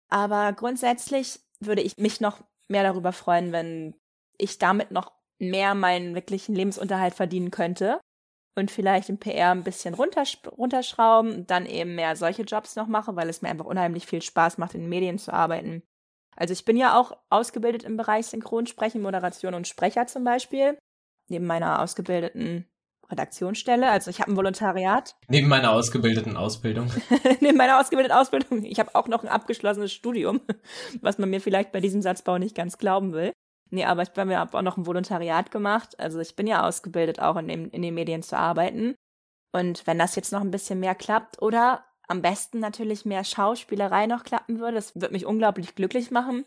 Aber grundsätzlich würde ich mich noch mehr darüber freuen, wenn ich damit noch mehr meinen wirklichen Lebensunterhalt verdienen könnte und vielleicht im PR ein bisschen runtersch runterschrauben und dann eben mehr solche Jobs noch mache, weil es mir einfach unheimlich viel Spaß macht, in den Medien zu arbeiten. Also ich bin ja auch ausgebildet im Bereich Synchronsprechen, Moderation und Sprecher zum Beispiel, neben meiner ausgebildeten Redaktionsstelle. Also ich habe ein Volontariat. Neben meiner ausgebildeten Ausbildung. (laughs) neben meiner ausgebildeten Ausbildung. Ich habe auch noch ein abgeschlossenes Studium, was man mir vielleicht bei diesem Satzbau nicht ganz glauben will. Nee, aber ich habe auch noch ein Volontariat gemacht. Also ich bin ja ausgebildet, auch in, dem, in den Medien zu arbeiten. Und wenn das jetzt noch ein bisschen mehr klappt oder am besten natürlich mehr Schauspielerei noch klappen würde, das würde mich unglaublich glücklich machen.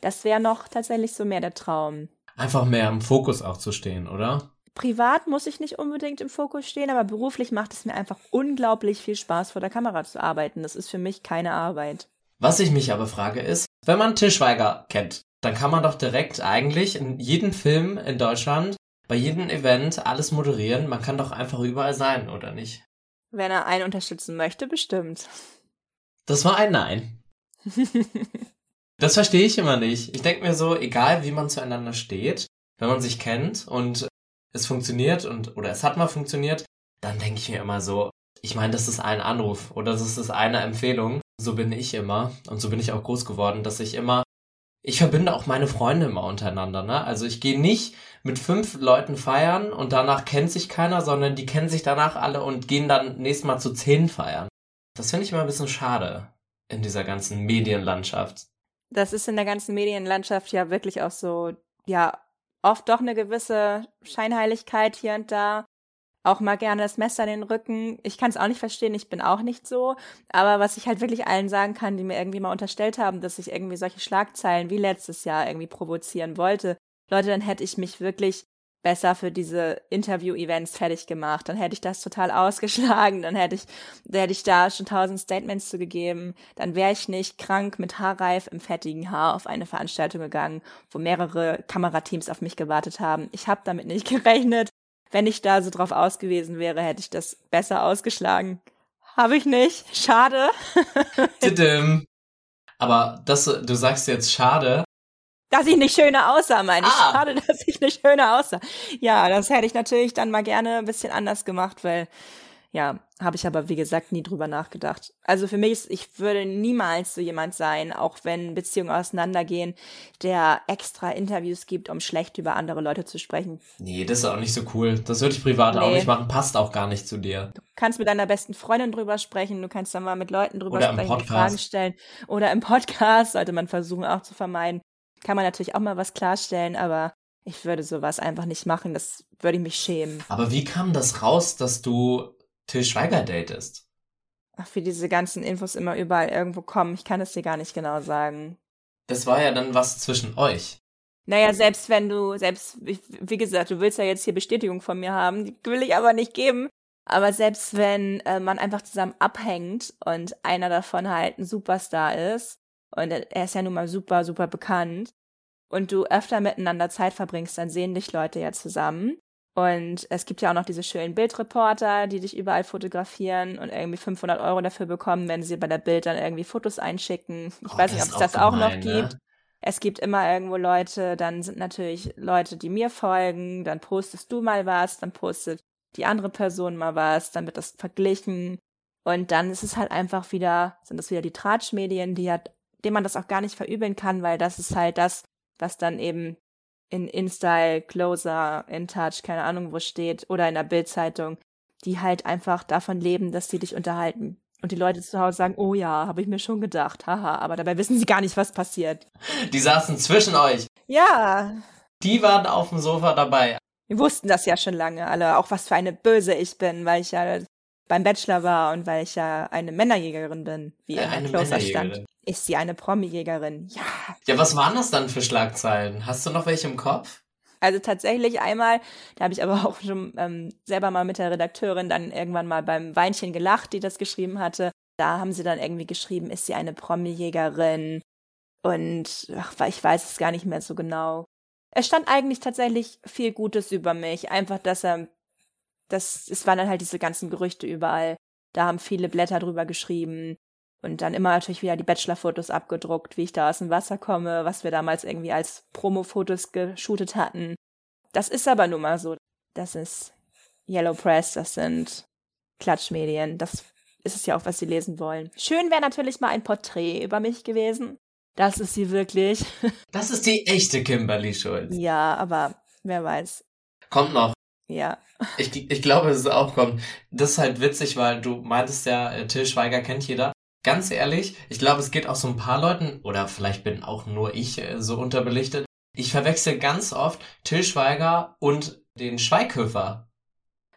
Das wäre noch tatsächlich so mehr der Traum. Einfach mehr im Fokus auch zu stehen, oder? Privat muss ich nicht unbedingt im Fokus stehen, aber beruflich macht es mir einfach unglaublich viel Spaß, vor der Kamera zu arbeiten. Das ist für mich keine Arbeit. Was ich mich aber frage ist, wenn man Tischweiger kennt, dann kann man doch direkt eigentlich in jedem Film in Deutschland, bei jedem Event alles moderieren. Man kann doch einfach überall sein, oder nicht? Wenn er einen unterstützen möchte, bestimmt. Das war ein Nein. (laughs) das verstehe ich immer nicht. Ich denke mir so, egal wie man zueinander steht, wenn man sich kennt und es funktioniert und oder es hat mal funktioniert, dann denke ich mir immer so, ich meine, das ist ein Anruf oder das ist eine Empfehlung. So bin ich immer und so bin ich auch groß geworden, dass ich immer ich verbinde auch meine Freunde immer untereinander, ne? Also ich gehe nicht mit fünf Leuten feiern und danach kennt sich keiner, sondern die kennen sich danach alle und gehen dann nächstes Mal zu zehn feiern. Das finde ich immer ein bisschen schade in dieser ganzen Medienlandschaft. Das ist in der ganzen Medienlandschaft ja wirklich auch so, ja, oft doch eine gewisse Scheinheiligkeit hier und da auch mal gerne das Messer in den Rücken. Ich kann es auch nicht verstehen, ich bin auch nicht so. Aber was ich halt wirklich allen sagen kann, die mir irgendwie mal unterstellt haben, dass ich irgendwie solche Schlagzeilen wie letztes Jahr irgendwie provozieren wollte, Leute, dann hätte ich mich wirklich besser für diese Interview-Events fertig gemacht. Dann hätte ich das total ausgeschlagen. Dann hätte ich, da hätte ich da schon tausend Statements zu gegeben. Dann wäre ich nicht krank mit Haarreif im fettigen Haar auf eine Veranstaltung gegangen, wo mehrere Kamerateams auf mich gewartet haben. Ich habe damit nicht (laughs) gerechnet wenn ich da so drauf ausgewiesen wäre, hätte ich das besser ausgeschlagen. Habe ich nicht. Schade. (laughs) Aber das, du sagst jetzt schade. Dass ich nicht schöner aussah, meine ich. Ah. Schade, dass ich nicht schöner aussah. Ja, das hätte ich natürlich dann mal gerne ein bisschen anders gemacht, weil Ja, habe ich aber, wie gesagt, nie drüber nachgedacht. Also für mich ist, ich würde niemals so jemand sein, auch wenn Beziehungen auseinandergehen, der extra Interviews gibt, um schlecht über andere Leute zu sprechen. Nee, das ist auch nicht so cool. Das würde ich privat nee. auch nicht machen. Passt auch gar nicht zu dir. Du kannst mit deiner besten Freundin drüber sprechen, du kannst dann mal mit Leuten drüber Oder sprechen, Fragen stellen. Oder im Podcast sollte man versuchen auch zu vermeiden. Kann man natürlich auch mal was klarstellen, aber ich würde sowas einfach nicht machen. Das würde ich mich schämen. Aber wie kam das raus, dass du Till Schweiger datest? Ach, wie diese ganzen Infos immer überall irgendwo kommen. Ich kann es dir gar nicht genau sagen. Das war ja dann was zwischen euch. Naja, selbst wenn du, selbst, wie gesagt, du willst ja jetzt hier Bestätigung von mir haben, die will ich aber nicht geben. Aber selbst wenn äh, man einfach zusammen abhängt und einer davon halt ein Superstar ist, und er ist ja nun mal super, super bekannt, und du öfter miteinander Zeit verbringst, dann sehen dich Leute ja zusammen. Und es gibt ja auch noch diese schönen Bildreporter, die dich überall fotografieren und irgendwie 500 Euro dafür bekommen, wenn sie bei der Bild dann irgendwie Fotos einschicken. Ich oh, weiß nicht, ob es das auch noch ne? gibt. Es gibt immer irgendwo Leute, dann sind natürlich Leute, die mir folgen, dann postest du mal was, dann postet die andere Person mal was, dann wird das verglichen. Und dann ist es halt einfach wieder, sind das wieder die Tratschmedien, die hat, dem man das auch gar nicht verübeln kann, weil das ist halt das, was dann eben in InStyle, Closer, InTouch, keine Ahnung wo steht, oder in der Bildzeitung, die halt einfach davon leben, dass sie dich unterhalten. Und die Leute zu Hause sagen, oh ja, habe ich mir schon gedacht, haha, aber dabei wissen sie gar nicht, was passiert. Die saßen zwischen euch. Ja. Die waren auf dem Sofa dabei. Wir wussten das ja schon lange alle, auch was für eine Böse ich bin, weil ich ja beim Bachelor war und weil ich ja eine Männerjägerin bin, wie äh, in Closer stand. Ist sie eine Promi-Jägerin? Ja. Ja, was waren das dann für Schlagzeilen? Hast du noch welche im Kopf? Also tatsächlich einmal, da habe ich aber auch schon ähm, selber mal mit der Redakteurin dann irgendwann mal beim Weinchen gelacht, die das geschrieben hatte. Da haben sie dann irgendwie geschrieben, ist sie eine Promi-Jägerin? Und ach, ich weiß es gar nicht mehr so genau. Es stand eigentlich tatsächlich viel Gutes über mich. Einfach, dass er, das, es waren dann halt diese ganzen Gerüchte überall. Da haben viele Blätter drüber geschrieben. Und dann immer natürlich wieder die Bachelor-Fotos abgedruckt, wie ich da aus dem Wasser komme, was wir damals irgendwie als Promo-Fotos geshootet hatten. Das ist aber nun mal so. Das ist Yellow Press, das sind Klatschmedien. Das ist es ja auch, was sie lesen wollen. Schön wäre natürlich mal ein Porträt über mich gewesen. Das ist sie wirklich. (laughs) Das ist die echte Kimberly Schulz. Ja, aber wer weiß. Kommt noch. Ja. Ich, ich glaube, es auch kommt. Das ist halt witzig, weil du meintest ja, äh, Till Schweiger kennt jeder ganz ehrlich, ich glaube, es geht auch so ein paar Leuten, oder vielleicht bin auch nur ich äh, so unterbelichtet. Ich verwechsel ganz oft Till Schweiger und den Schweighöfer.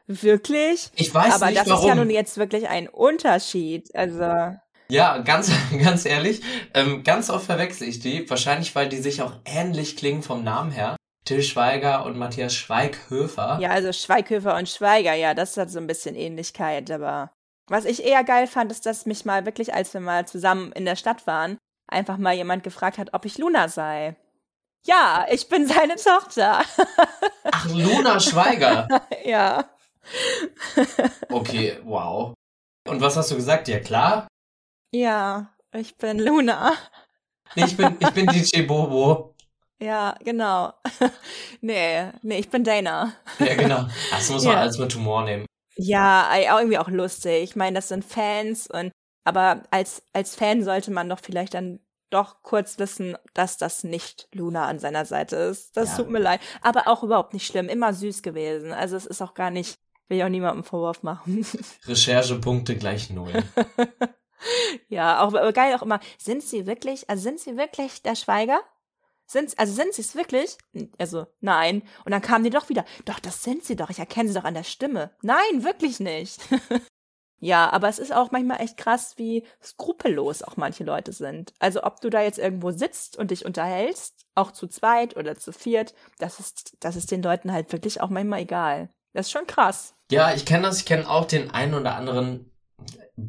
Wirklich? Ich weiß Aber nicht das warum. ist ja nun jetzt wirklich ein Unterschied. Also. Ja, ganz, (laughs) ganz ehrlich, ähm, ganz oft verwechsel ich die. Wahrscheinlich, weil die sich auch ähnlich klingen vom Namen her. Till Schweiger und Matthias Schweighöfer. Ja, also Schweighöfer und Schweiger, ja, das hat so ein bisschen Ähnlichkeit, aber was ich eher geil fand, ist, dass mich mal wirklich, als wir mal zusammen in der Stadt waren, einfach mal jemand gefragt hat, ob ich Luna sei. Ja, ich bin seine Tochter. Ach, Luna Schweiger. (laughs) ja. okay, wow. Und was hast du gesagt? Ja, klar. Ja, ich bin Luna. Nee, ich bin, ich bin DJ Bobo. Ja, genau. (laughs) nee, nee, ich bin Dana. ja, genau. Das muss man ja. alles mit Humor nehmen. Ja, irgendwie auch lustig. Ich meine, das sind Fans und aber als als Fan sollte man doch vielleicht dann doch kurz wissen, dass das nicht Luna an seiner Seite ist. Das ja. tut mir leid. Aber auch überhaupt nicht schlimm. Immer süß gewesen. Also es ist auch gar nicht, will ich auch niemandem Vorwurf machen. (laughs) Recherchepunkte gleich null. (laughs) ja, auch geil auch immer. Sind sie wirklich, also sind sie wirklich der Schweiger? Sind, also sind sie es wirklich? Also, nein. Und dann kamen die doch wieder. Doch, das sind sie doch. Ich erkenne sie doch an der Stimme. Nein, wirklich nicht. (laughs) ja, aber es ist auch manchmal echt krass, wie skrupellos auch manche Leute sind. Also, ob du da jetzt irgendwo sitzt und dich unterhältst, auch zu zweit oder zu viert, das ist, das ist den Leuten halt wirklich auch manchmal egal. Das ist schon krass. Ja, ich kenne das. Ich kenne auch den einen oder anderen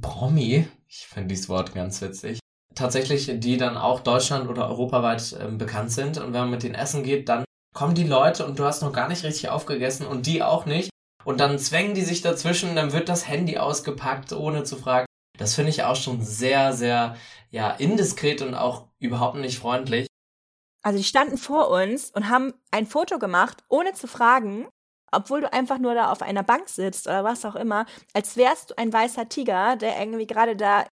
Promi. Ich finde dieses Wort ganz witzig tatsächlich, die dann auch Deutschland oder europaweit äh, bekannt sind. Und wenn man mit denen essen geht, dann kommen die Leute und du hast noch gar nicht richtig aufgegessen und die auch nicht. Und dann zwängen die sich dazwischen, dann wird das Handy ausgepackt, ohne zu fragen. Das finde ich auch schon sehr, sehr, ja, indiskret und auch überhaupt nicht freundlich. Also die standen vor uns und haben ein Foto gemacht, ohne zu fragen, obwohl du einfach nur da auf einer Bank sitzt oder was auch immer, als wärst du ein weißer Tiger, der irgendwie gerade da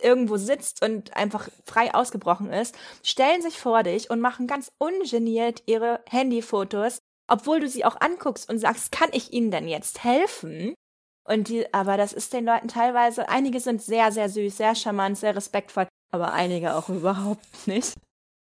irgendwo sitzt und einfach frei ausgebrochen ist, stellen sich vor dich und machen ganz ungeniert ihre Handyfotos, obwohl du sie auch anguckst und sagst, kann ich ihnen denn jetzt helfen? Und die, aber das ist den Leuten teilweise, einige sind sehr, sehr süß, sehr charmant, sehr respektvoll, aber einige auch (laughs) überhaupt nicht.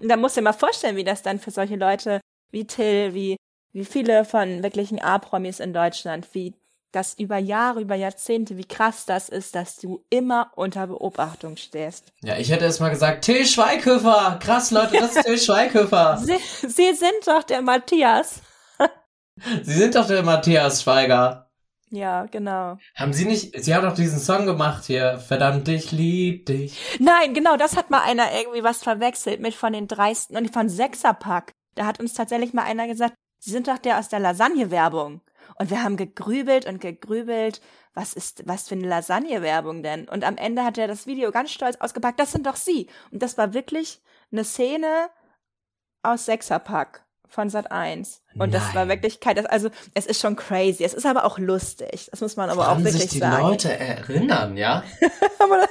Und da musst du dir mal vorstellen, wie das dann für solche Leute wie Till, wie, wie viele von wirklichen A-Promis in Deutschland, wie das über Jahre, über Jahrzehnte, wie krass das ist, dass du immer unter Beobachtung stehst. Ja, ich hätte erst mal gesagt, Till Schweighöfer. Krass, Leute, das ist Till (laughs) Schweighöfer. Sie, Sie sind doch der Matthias. (laughs) Sie sind doch der Matthias Schweiger. Ja, genau. Haben Sie nicht, Sie haben doch diesen Song gemacht hier, verdammt, ich lieb dich. Nein, genau, das hat mal einer irgendwie was verwechselt mit von den Dreisten und von Sechserpack. Da hat uns tatsächlich mal einer gesagt, Sie sind doch der aus der Lasagne-Werbung. Und wir haben gegrübelt und gegrübelt, was ist, was für eine Lasagne-Werbung denn? Und am Ende hat er das Video ganz stolz ausgepackt, das sind doch Sie. Und das war wirklich eine Szene aus Sechserpack von Sat 1. Und Nein. das war wirklich kein, also es ist schon crazy. Es ist aber auch lustig. Das muss man aber Kann auch wirklich sich die sagen. Leute erinnern, ja? (laughs) aber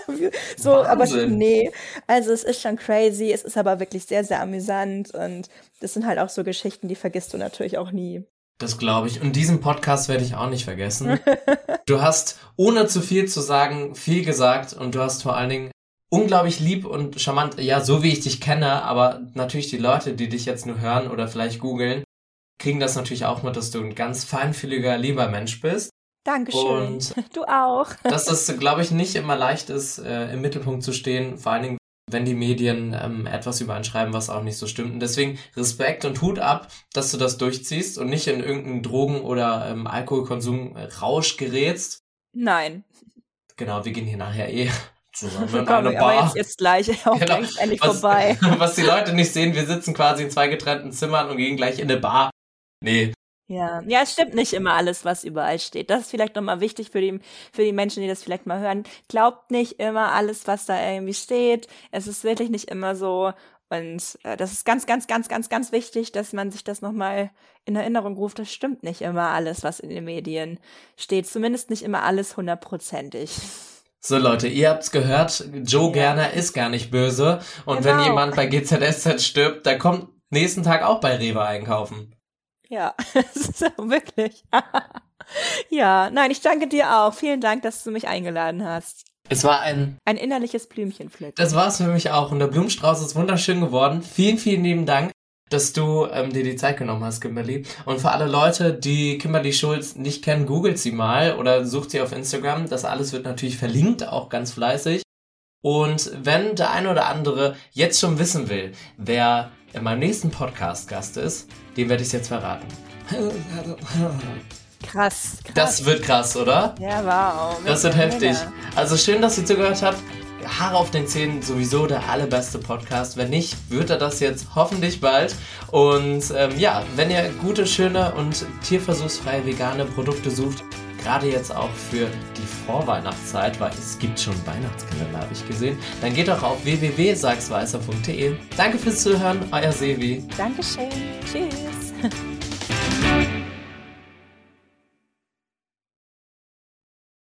so, Wahnsinn. aber nee. Also es ist schon crazy. Es ist aber wirklich sehr, sehr amüsant. Und das sind halt auch so Geschichten, die vergisst du natürlich auch nie. Das glaube ich. Und diesen Podcast werde ich auch nicht vergessen. (laughs) du hast, ohne zu viel zu sagen, viel gesagt und du hast vor allen Dingen unglaublich lieb und charmant, ja, so wie ich dich kenne, aber natürlich die Leute, die dich jetzt nur hören oder vielleicht googeln, kriegen das natürlich auch mit, dass du ein ganz feinfühliger, lieber Mensch bist. Dankeschön. Und (laughs) du auch. dass es, glaube ich, nicht immer leicht ist, äh, im Mittelpunkt zu stehen, vor allen Dingen, wenn die Medien ähm, etwas über einen schreiben, was auch nicht so stimmt. Und deswegen Respekt und Hut ab, dass du das durchziehst und nicht in irgendeinen Drogen- oder ähm, Alkoholkonsum Rausch gerätst. Nein. Genau, wir gehen hier nachher eh (laughs) zusammen in (laughs) eine Bar. Jetzt, jetzt gleich (laughs) auch genau. endlich was, vorbei. Was die Leute nicht sehen, wir sitzen quasi in zwei getrennten Zimmern und gehen gleich in eine Bar. Nee. Ja, ja, es stimmt nicht immer alles, was überall steht. Das ist vielleicht nochmal wichtig für die, für die Menschen, die das vielleicht mal hören. Glaubt nicht immer alles, was da irgendwie steht. Es ist wirklich nicht immer so. Und äh, das ist ganz, ganz, ganz, ganz, ganz wichtig, dass man sich das nochmal in Erinnerung ruft. Das stimmt nicht immer alles, was in den Medien steht. Zumindest nicht immer alles hundertprozentig. So Leute, ihr habt's gehört, Joe ja. Gerner ist gar nicht böse und genau. wenn jemand bei GZSZ stirbt, der kommt nächsten Tag auch bei Rewe einkaufen. (laughs) Ja, wirklich. (laughs) ja, nein, ich danke dir auch. Vielen Dank, dass du mich eingeladen hast. Es war ein ein innerliches Blümchenpflücken. Das war es für mich auch und der Blumenstrauß ist wunderschön geworden. Vielen, vielen lieben Dank dass du ähm, dir die Zeit genommen hast, Kimberly. Und für alle Leute, die Kimberly Schulz nicht kennen, googelt sie mal oder sucht sie auf Instagram. Das alles wird natürlich verlinkt, auch ganz fleißig. Und wenn der eine oder andere jetzt schon wissen will, wer in meinem nächsten Podcast Gast ist, dem werde ich es jetzt verraten. (laughs) Krass, krass. Das wird krass, oder? Ja, wow. Das wird heftig. Also schön, dass ihr zugehört habt. Haare auf den Zähnen sowieso der allerbeste Podcast. Wenn nicht, wird er das jetzt hoffentlich bald. Und ähm, ja, wenn ihr gute, schöne und tierversuchsfreie vegane Produkte sucht, gerade jetzt auch für die Vorweihnachtszeit, weil es gibt schon Weihnachtskalender, habe ich gesehen, dann geht doch auf www.sagsweißer.de. Danke fürs Zuhören, euer Sevi. Dankeschön. Tschüss. (laughs)